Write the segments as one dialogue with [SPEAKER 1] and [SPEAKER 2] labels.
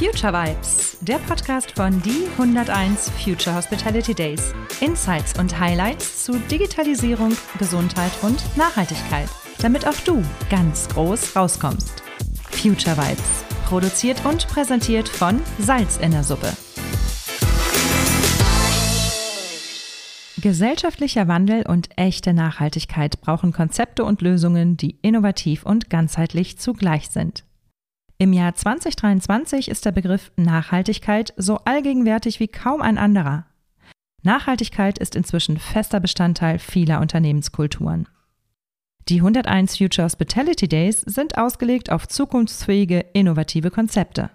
[SPEAKER 1] Future Vibes, der Podcast von die 101 Future Hospitality Days. Insights und Highlights zu Digitalisierung, Gesundheit und Nachhaltigkeit, damit auch du ganz groß rauskommst. Future Vibes, produziert und präsentiert von Salz in der Suppe. Gesellschaftlicher Wandel und echte Nachhaltigkeit brauchen Konzepte und Lösungen, die innovativ und ganzheitlich zugleich sind. Im Jahr 2023 ist der Begriff Nachhaltigkeit so allgegenwärtig wie kaum ein anderer. Nachhaltigkeit ist inzwischen fester Bestandteil vieler Unternehmenskulturen. Die 101 Future Hospitality Days sind ausgelegt auf zukunftsfähige, innovative Konzepte.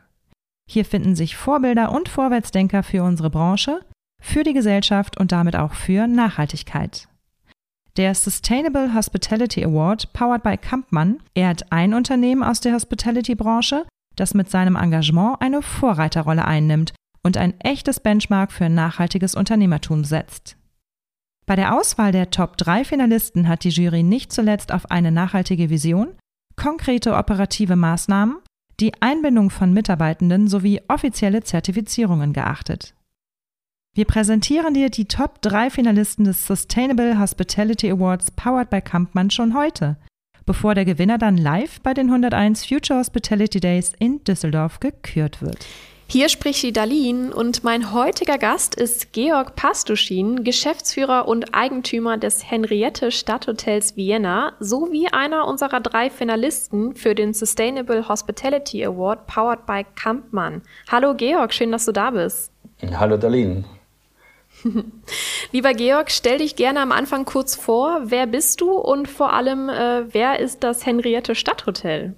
[SPEAKER 1] Hier finden sich Vorbilder und Vorwärtsdenker für unsere Branche, für die Gesellschaft und damit auch für Nachhaltigkeit. Der Sustainable Hospitality Award, powered by Kampmann, ehrt ein Unternehmen aus der Hospitality-Branche, das mit seinem Engagement eine Vorreiterrolle einnimmt und ein echtes Benchmark für nachhaltiges Unternehmertum setzt. Bei der Auswahl der Top 3 Finalisten hat die Jury nicht zuletzt auf eine nachhaltige Vision, konkrete operative Maßnahmen, die Einbindung von Mitarbeitenden sowie offizielle Zertifizierungen geachtet. Wir präsentieren dir die Top 3 Finalisten des Sustainable Hospitality Awards powered by Kampmann schon heute, bevor der Gewinner dann live bei den 101 Future Hospitality Days in Düsseldorf gekürt wird.
[SPEAKER 2] Hier spricht die Darlene und mein heutiger Gast ist Georg Pastuschin, Geschäftsführer und Eigentümer des Henriette Stadthotels Vienna sowie einer unserer drei Finalisten für den Sustainable Hospitality Award powered by Kampmann. Hallo Georg, schön, dass du da bist.
[SPEAKER 3] Hallo Darlene.
[SPEAKER 2] Lieber Georg, stell dich gerne am Anfang kurz vor. Wer bist du und vor allem, äh, wer ist das Henriette Stadthotel?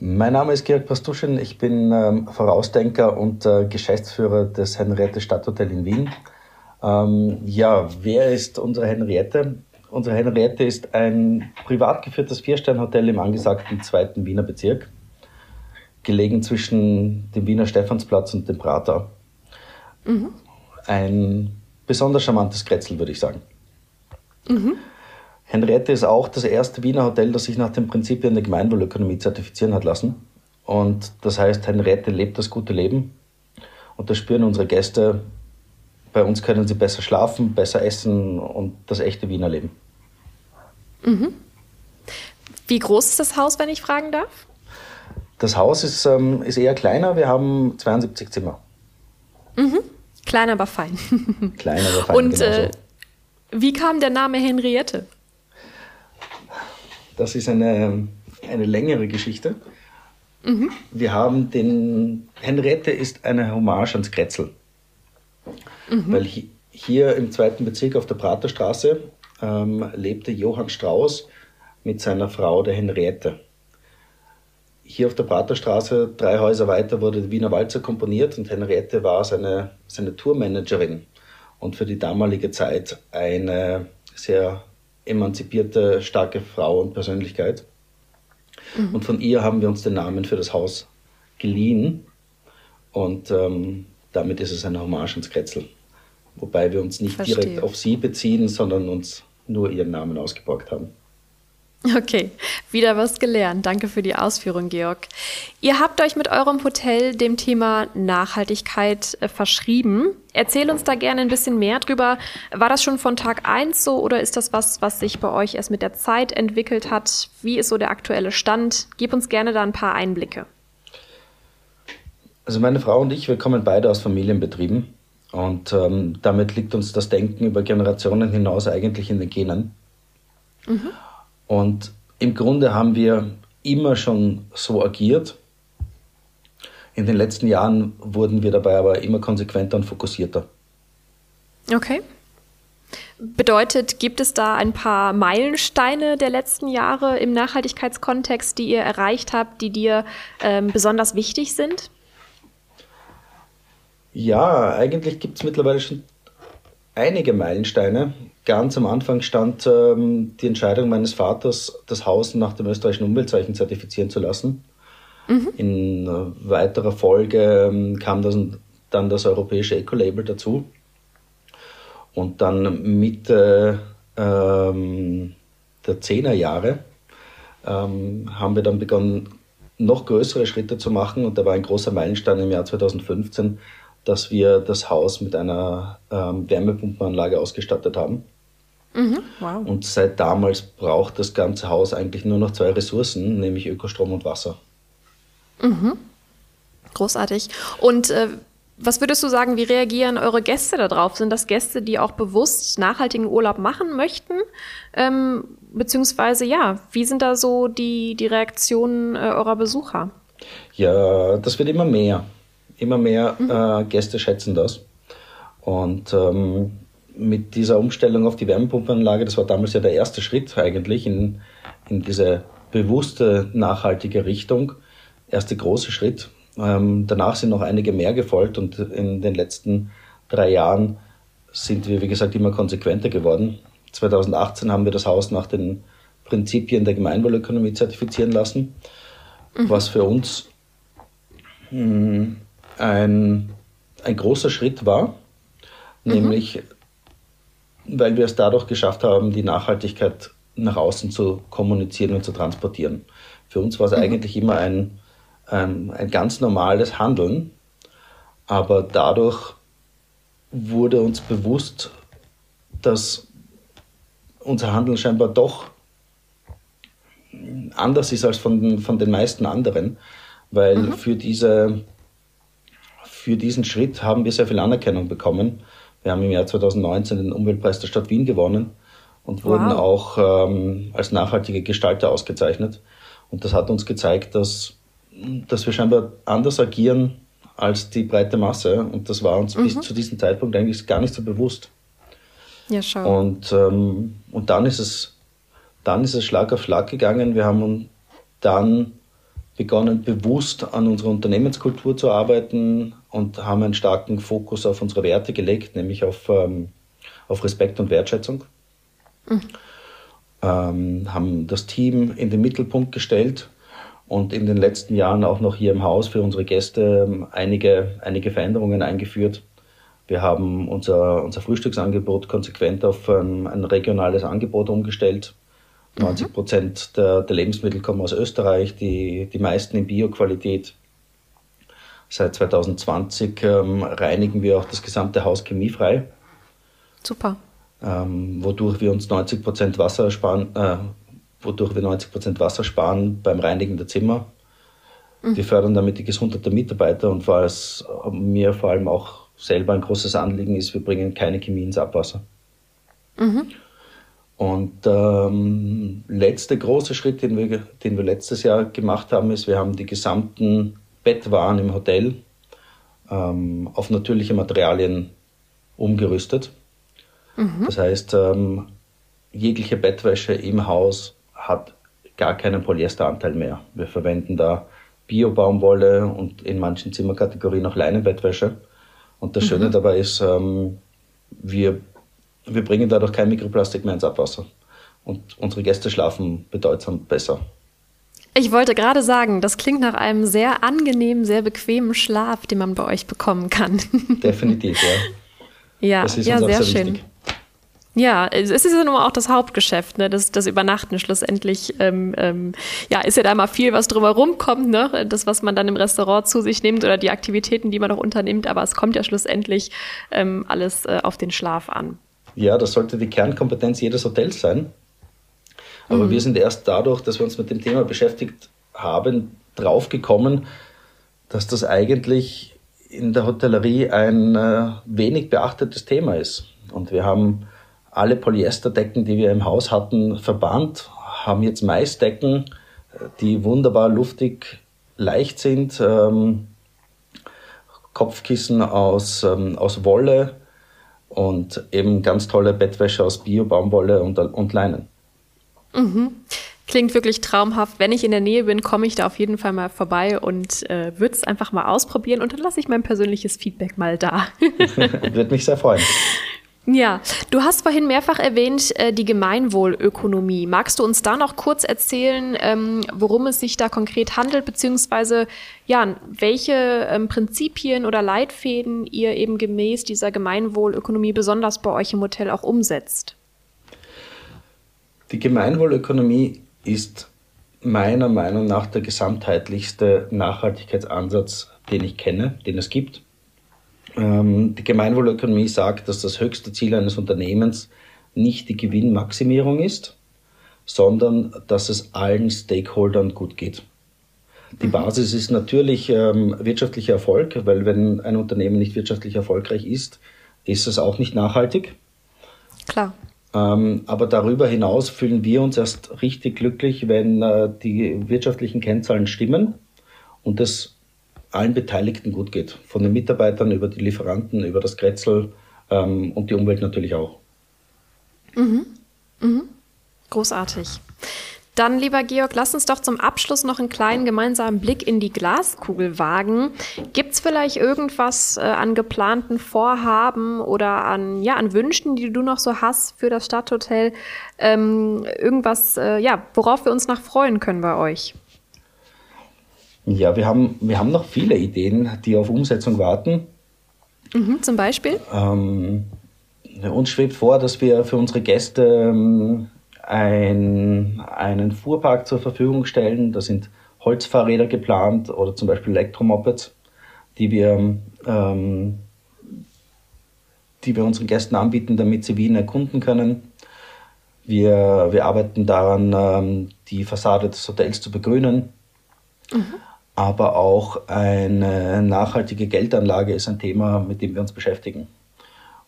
[SPEAKER 3] Mein Name ist Georg Pastuschen. Ich bin ähm, Vorausdenker und äh, Geschäftsführer des Henriette Stadthotel in Wien. Ähm, ja, wer ist unsere Henriette? Unsere Henriette ist ein privat geführtes Viersternhotel im angesagten zweiten Wiener Bezirk, gelegen zwischen dem Wiener Stephansplatz und dem Prater. Mhm ein besonders charmantes Kretzel, würde ich sagen. Mhm. Henriette ist auch das erste Wiener Hotel, das sich nach den Prinzipien der Gemeinwohlökonomie zertifizieren hat lassen. Und das heißt, Henriette lebt das gute Leben. Und das spüren unsere Gäste. Bei uns können sie besser schlafen, besser essen und das echte Wiener Leben.
[SPEAKER 2] Mhm. Wie groß ist das Haus, wenn ich fragen darf?
[SPEAKER 3] Das Haus ist, ähm, ist eher kleiner. Wir haben 72 Zimmer.
[SPEAKER 2] Mhm. Klein, aber fein.
[SPEAKER 3] Klein, aber fein.
[SPEAKER 2] Und genau äh, wie kam der Name Henriette?
[SPEAKER 3] Das ist eine, eine längere Geschichte. Mhm. Wir haben den. Henriette ist eine Hommage ans Kretzel. Mhm. Weil hier im zweiten Bezirk auf der Praterstraße ähm, lebte Johann Strauß mit seiner Frau, der Henriette hier auf der Praterstraße, drei Häuser weiter, wurde der Wiener Walzer komponiert und Henriette war seine, seine Tourmanagerin und für die damalige Zeit eine sehr emanzipierte, starke Frau und Persönlichkeit. Mhm. Und von ihr haben wir uns den Namen für das Haus geliehen und ähm, damit ist es eine Hommage ans Kretzel. Wobei wir uns nicht Verstehe. direkt auf sie beziehen, sondern uns nur ihren Namen ausgeborgt haben.
[SPEAKER 2] Okay, wieder was gelernt. Danke für die Ausführung, Georg. Ihr habt euch mit eurem Hotel dem Thema Nachhaltigkeit äh, verschrieben. Erzähl uns da gerne ein bisschen mehr drüber. War das schon von Tag 1 so oder ist das was, was sich bei euch erst mit der Zeit entwickelt hat? Wie ist so der aktuelle Stand? Gib uns gerne da ein paar Einblicke.
[SPEAKER 3] Also meine Frau und ich, wir kommen beide aus Familienbetrieben und ähm, damit liegt uns das Denken über Generationen hinaus eigentlich in den Genen. Mhm. Und im Grunde haben wir immer schon so agiert. In den letzten Jahren wurden wir dabei aber immer konsequenter und fokussierter.
[SPEAKER 2] Okay. Bedeutet, gibt es da ein paar Meilensteine der letzten Jahre im Nachhaltigkeitskontext, die ihr erreicht habt, die dir ähm, besonders wichtig sind?
[SPEAKER 3] Ja, eigentlich gibt es mittlerweile schon einige Meilensteine. Ganz am Anfang stand ähm, die Entscheidung meines Vaters, das Haus nach dem österreichischen Umweltzeichen zertifizieren zu lassen. Mhm. In äh, weiterer Folge ähm, kam das, dann das europäische Eco-Label dazu. Und dann Mitte ähm, der 10er Jahre ähm, haben wir dann begonnen, noch größere Schritte zu machen. Und da war ein großer Meilenstein im Jahr 2015, dass wir das Haus mit einer ähm, Wärmepumpenanlage ausgestattet haben. Mhm, wow. Und seit damals braucht das ganze Haus eigentlich nur noch zwei Ressourcen, nämlich Ökostrom und Wasser.
[SPEAKER 2] Mhm. Großartig. Und äh, was würdest du sagen, wie reagieren eure Gäste darauf? Sind das Gäste, die auch bewusst nachhaltigen Urlaub machen möchten? Ähm, beziehungsweise, ja, wie sind da so die, die Reaktionen äh, eurer Besucher?
[SPEAKER 3] Ja, das wird immer mehr. Immer mehr mhm. äh, Gäste schätzen das. Und ähm, mit dieser Umstellung auf die Wärmepumpenanlage, das war damals ja der erste Schritt eigentlich in, in diese bewusste, nachhaltige Richtung. Erste große Schritt. Ähm, danach sind noch einige mehr gefolgt und in den letzten drei Jahren sind wir, wie gesagt, immer konsequenter geworden. 2018 haben wir das Haus nach den Prinzipien der Gemeinwohlökonomie zertifizieren lassen, mhm. was für uns mh, hm, ein, ein großer Schritt war, mhm. nämlich weil wir es dadurch geschafft haben, die Nachhaltigkeit nach außen zu kommunizieren und zu transportieren. Für uns war es mhm. eigentlich immer ein, ein, ein ganz normales Handeln, aber dadurch wurde uns bewusst, dass unser Handeln scheinbar doch anders ist als von, von den meisten anderen, weil mhm. für, diese, für diesen Schritt haben wir sehr viel Anerkennung bekommen. Wir haben im Jahr 2019 den Umweltpreis der Stadt Wien gewonnen und wow. wurden auch ähm, als nachhaltige Gestalter ausgezeichnet. Und das hat uns gezeigt, dass, dass wir scheinbar anders agieren als die breite Masse. Und das war uns mhm. bis zu diesem Zeitpunkt eigentlich gar nicht so bewusst. Ja, schau. Und, ähm, und dann ist es, dann ist es Schlag auf Schlag gegangen. Wir haben dann begonnen, bewusst an unserer Unternehmenskultur zu arbeiten und haben einen starken Fokus auf unsere Werte gelegt, nämlich auf, ähm, auf Respekt und Wertschätzung. Mhm. Ähm, haben das Team in den Mittelpunkt gestellt und in den letzten Jahren auch noch hier im Haus für unsere Gäste ähm, einige, einige Veränderungen eingeführt. Wir haben unser, unser Frühstücksangebot konsequent auf ein, ein regionales Angebot umgestellt. 90 Prozent der, der, Lebensmittel kommen aus Österreich, die, die meisten in Bioqualität. Seit 2020 ähm, reinigen wir auch das gesamte Haus chemiefrei.
[SPEAKER 2] Super.
[SPEAKER 3] Ähm, wodurch wir uns 90 Prozent Wasser sparen, äh, wodurch wir 90 Prozent Wasser sparen beim Reinigen der Zimmer. Mhm. Wir fördern damit die Gesundheit der Mitarbeiter und was mir vor allem auch selber ein großes Anliegen ist, wir bringen keine Chemie ins Abwasser. Mhm. Und ähm, letzte große Schritt, den wir, den wir letztes Jahr gemacht haben, ist, wir haben die gesamten Bettwaren im Hotel ähm, auf natürliche Materialien umgerüstet. Mhm. Das heißt, ähm, jegliche Bettwäsche im Haus hat gar keinen Polyesteranteil mehr. Wir verwenden da Bio-Baumwolle und in manchen Zimmerkategorien auch Leinenbettwäsche. Und das Schöne mhm. dabei ist, ähm, wir, wir bringen dadurch kein Mikroplastik mehr ins Abwasser. Und unsere Gäste schlafen bedeutsam besser.
[SPEAKER 2] Ich wollte gerade sagen, das klingt nach einem sehr angenehmen, sehr bequemen Schlaf, den man bei euch bekommen kann.
[SPEAKER 3] Definitiv, ja.
[SPEAKER 2] Ja, das ist ja sehr, sehr schön. Wichtig. Ja, es ist ja nun auch das Hauptgeschäft, ne? das, das Übernachten schlussendlich. Ähm, ähm, ja, ist ja da mal viel, was drumherum kommt, ne? das, was man dann im Restaurant zu sich nimmt oder die Aktivitäten, die man noch unternimmt, aber es kommt ja schlussendlich ähm, alles äh, auf den Schlaf an.
[SPEAKER 3] Ja, das sollte die Kernkompetenz jedes Hotels sein. Aber mhm. wir sind erst dadurch, dass wir uns mit dem Thema beschäftigt haben, draufgekommen, dass das eigentlich in der Hotellerie ein äh, wenig beachtetes Thema ist. Und wir haben alle Polyesterdecken, die wir im Haus hatten, verbannt, haben jetzt Maisdecken, die wunderbar luftig leicht sind, ähm, Kopfkissen aus, ähm, aus Wolle und eben ganz tolle Bettwäsche aus Bio-Baumwolle und, und Leinen.
[SPEAKER 2] Mhm. Klingt wirklich traumhaft. Wenn ich in der Nähe bin, komme ich da auf jeden Fall mal vorbei und äh, würde es einfach mal ausprobieren und dann lasse ich mein persönliches Feedback mal da.
[SPEAKER 3] Würde mich sehr freuen.
[SPEAKER 2] Ja, du hast vorhin mehrfach erwähnt äh, die Gemeinwohlökonomie. Magst du uns da noch kurz erzählen, ähm, worum es sich da konkret handelt, beziehungsweise ja, welche ähm, Prinzipien oder Leitfäden ihr eben gemäß dieser Gemeinwohlökonomie besonders bei euch im Hotel auch umsetzt?
[SPEAKER 3] Die Gemeinwohlökonomie ist meiner Meinung nach der gesamtheitlichste Nachhaltigkeitsansatz, den ich kenne, den es gibt. Ähm, die Gemeinwohlökonomie sagt, dass das höchste Ziel eines Unternehmens nicht die Gewinnmaximierung ist, sondern dass es allen Stakeholdern gut geht. Die mhm. Basis ist natürlich ähm, wirtschaftlicher Erfolg, weil wenn ein Unternehmen nicht wirtschaftlich erfolgreich ist, ist es auch nicht nachhaltig.
[SPEAKER 2] Klar.
[SPEAKER 3] Ähm, aber darüber hinaus fühlen wir uns erst richtig glücklich, wenn äh, die wirtschaftlichen Kennzahlen stimmen und es allen Beteiligten gut geht. Von den Mitarbeitern über die Lieferanten, über das Kretzel ähm, und die Umwelt natürlich auch.
[SPEAKER 2] Mhm. Mhm. Großartig. Dann, lieber Georg, lass uns doch zum Abschluss noch einen kleinen gemeinsamen Blick in die Glaskugel wagen. Gibt es vielleicht irgendwas äh, an geplanten Vorhaben oder an, ja, an Wünschen, die du noch so hast für das Stadthotel? Ähm, irgendwas, äh, ja, worauf wir uns noch freuen können bei euch?
[SPEAKER 3] Ja, wir haben, wir haben noch viele Ideen, die auf Umsetzung warten.
[SPEAKER 2] Mhm, zum Beispiel?
[SPEAKER 3] Ähm, uns schwebt vor, dass wir für unsere Gäste ähm, ein, einen Fuhrpark zur Verfügung stellen. Da sind Holzfahrräder geplant oder zum Beispiel Elektromopeds, die wir, ähm, die wir unseren Gästen anbieten, damit sie Wien erkunden können. Wir, wir arbeiten daran, ähm, die Fassade des Hotels zu begrünen. Mhm. Aber auch eine nachhaltige Geldanlage ist ein Thema, mit dem wir uns beschäftigen.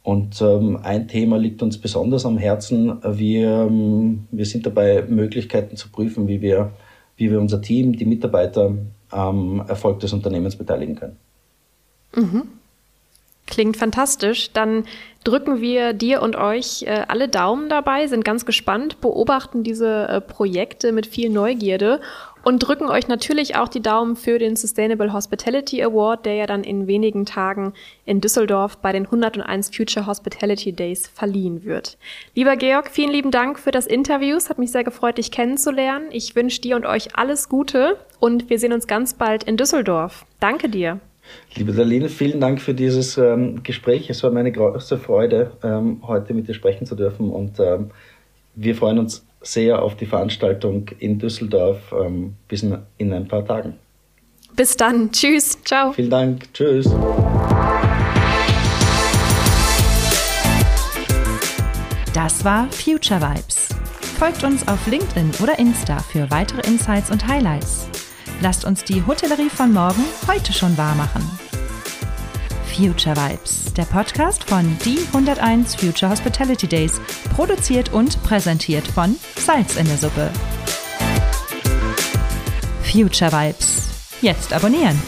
[SPEAKER 3] Und ähm, ein Thema liegt uns besonders am Herzen. Wir, ähm, wir sind dabei, Möglichkeiten zu prüfen, wie wir, wie wir unser Team, die Mitarbeiter am Erfolg des Unternehmens beteiligen können.
[SPEAKER 2] Mhm. Klingt fantastisch. Dann drücken wir dir und euch äh, alle Daumen dabei, sind ganz gespannt, beobachten diese äh, Projekte mit viel Neugierde und drücken euch natürlich auch die Daumen für den Sustainable Hospitality Award, der ja dann in wenigen Tagen in Düsseldorf bei den 101 Future Hospitality Days verliehen wird. Lieber Georg, vielen lieben Dank für das Interview. Es hat mich sehr gefreut, dich kennenzulernen. Ich wünsche dir und euch alles Gute und wir sehen uns ganz bald in Düsseldorf. Danke dir.
[SPEAKER 3] Liebe Darlene, vielen Dank für dieses ähm, Gespräch. Es war meine große Freude, ähm, heute mit dir sprechen zu dürfen und ähm, wir freuen uns sehr auf die Veranstaltung in Düsseldorf ähm, bis in, in ein paar Tagen.
[SPEAKER 2] Bis dann. Tschüss. Ciao.
[SPEAKER 3] Vielen Dank. Tschüss.
[SPEAKER 1] Das war Future Vibes. Folgt uns auf LinkedIn oder Insta für weitere Insights und Highlights. Lasst uns die Hotellerie von morgen heute schon wahr machen. Future Vibes, der Podcast von Die 101 Future Hospitality Days, produziert und präsentiert von Salz in der Suppe. Future Vibes. Jetzt abonnieren.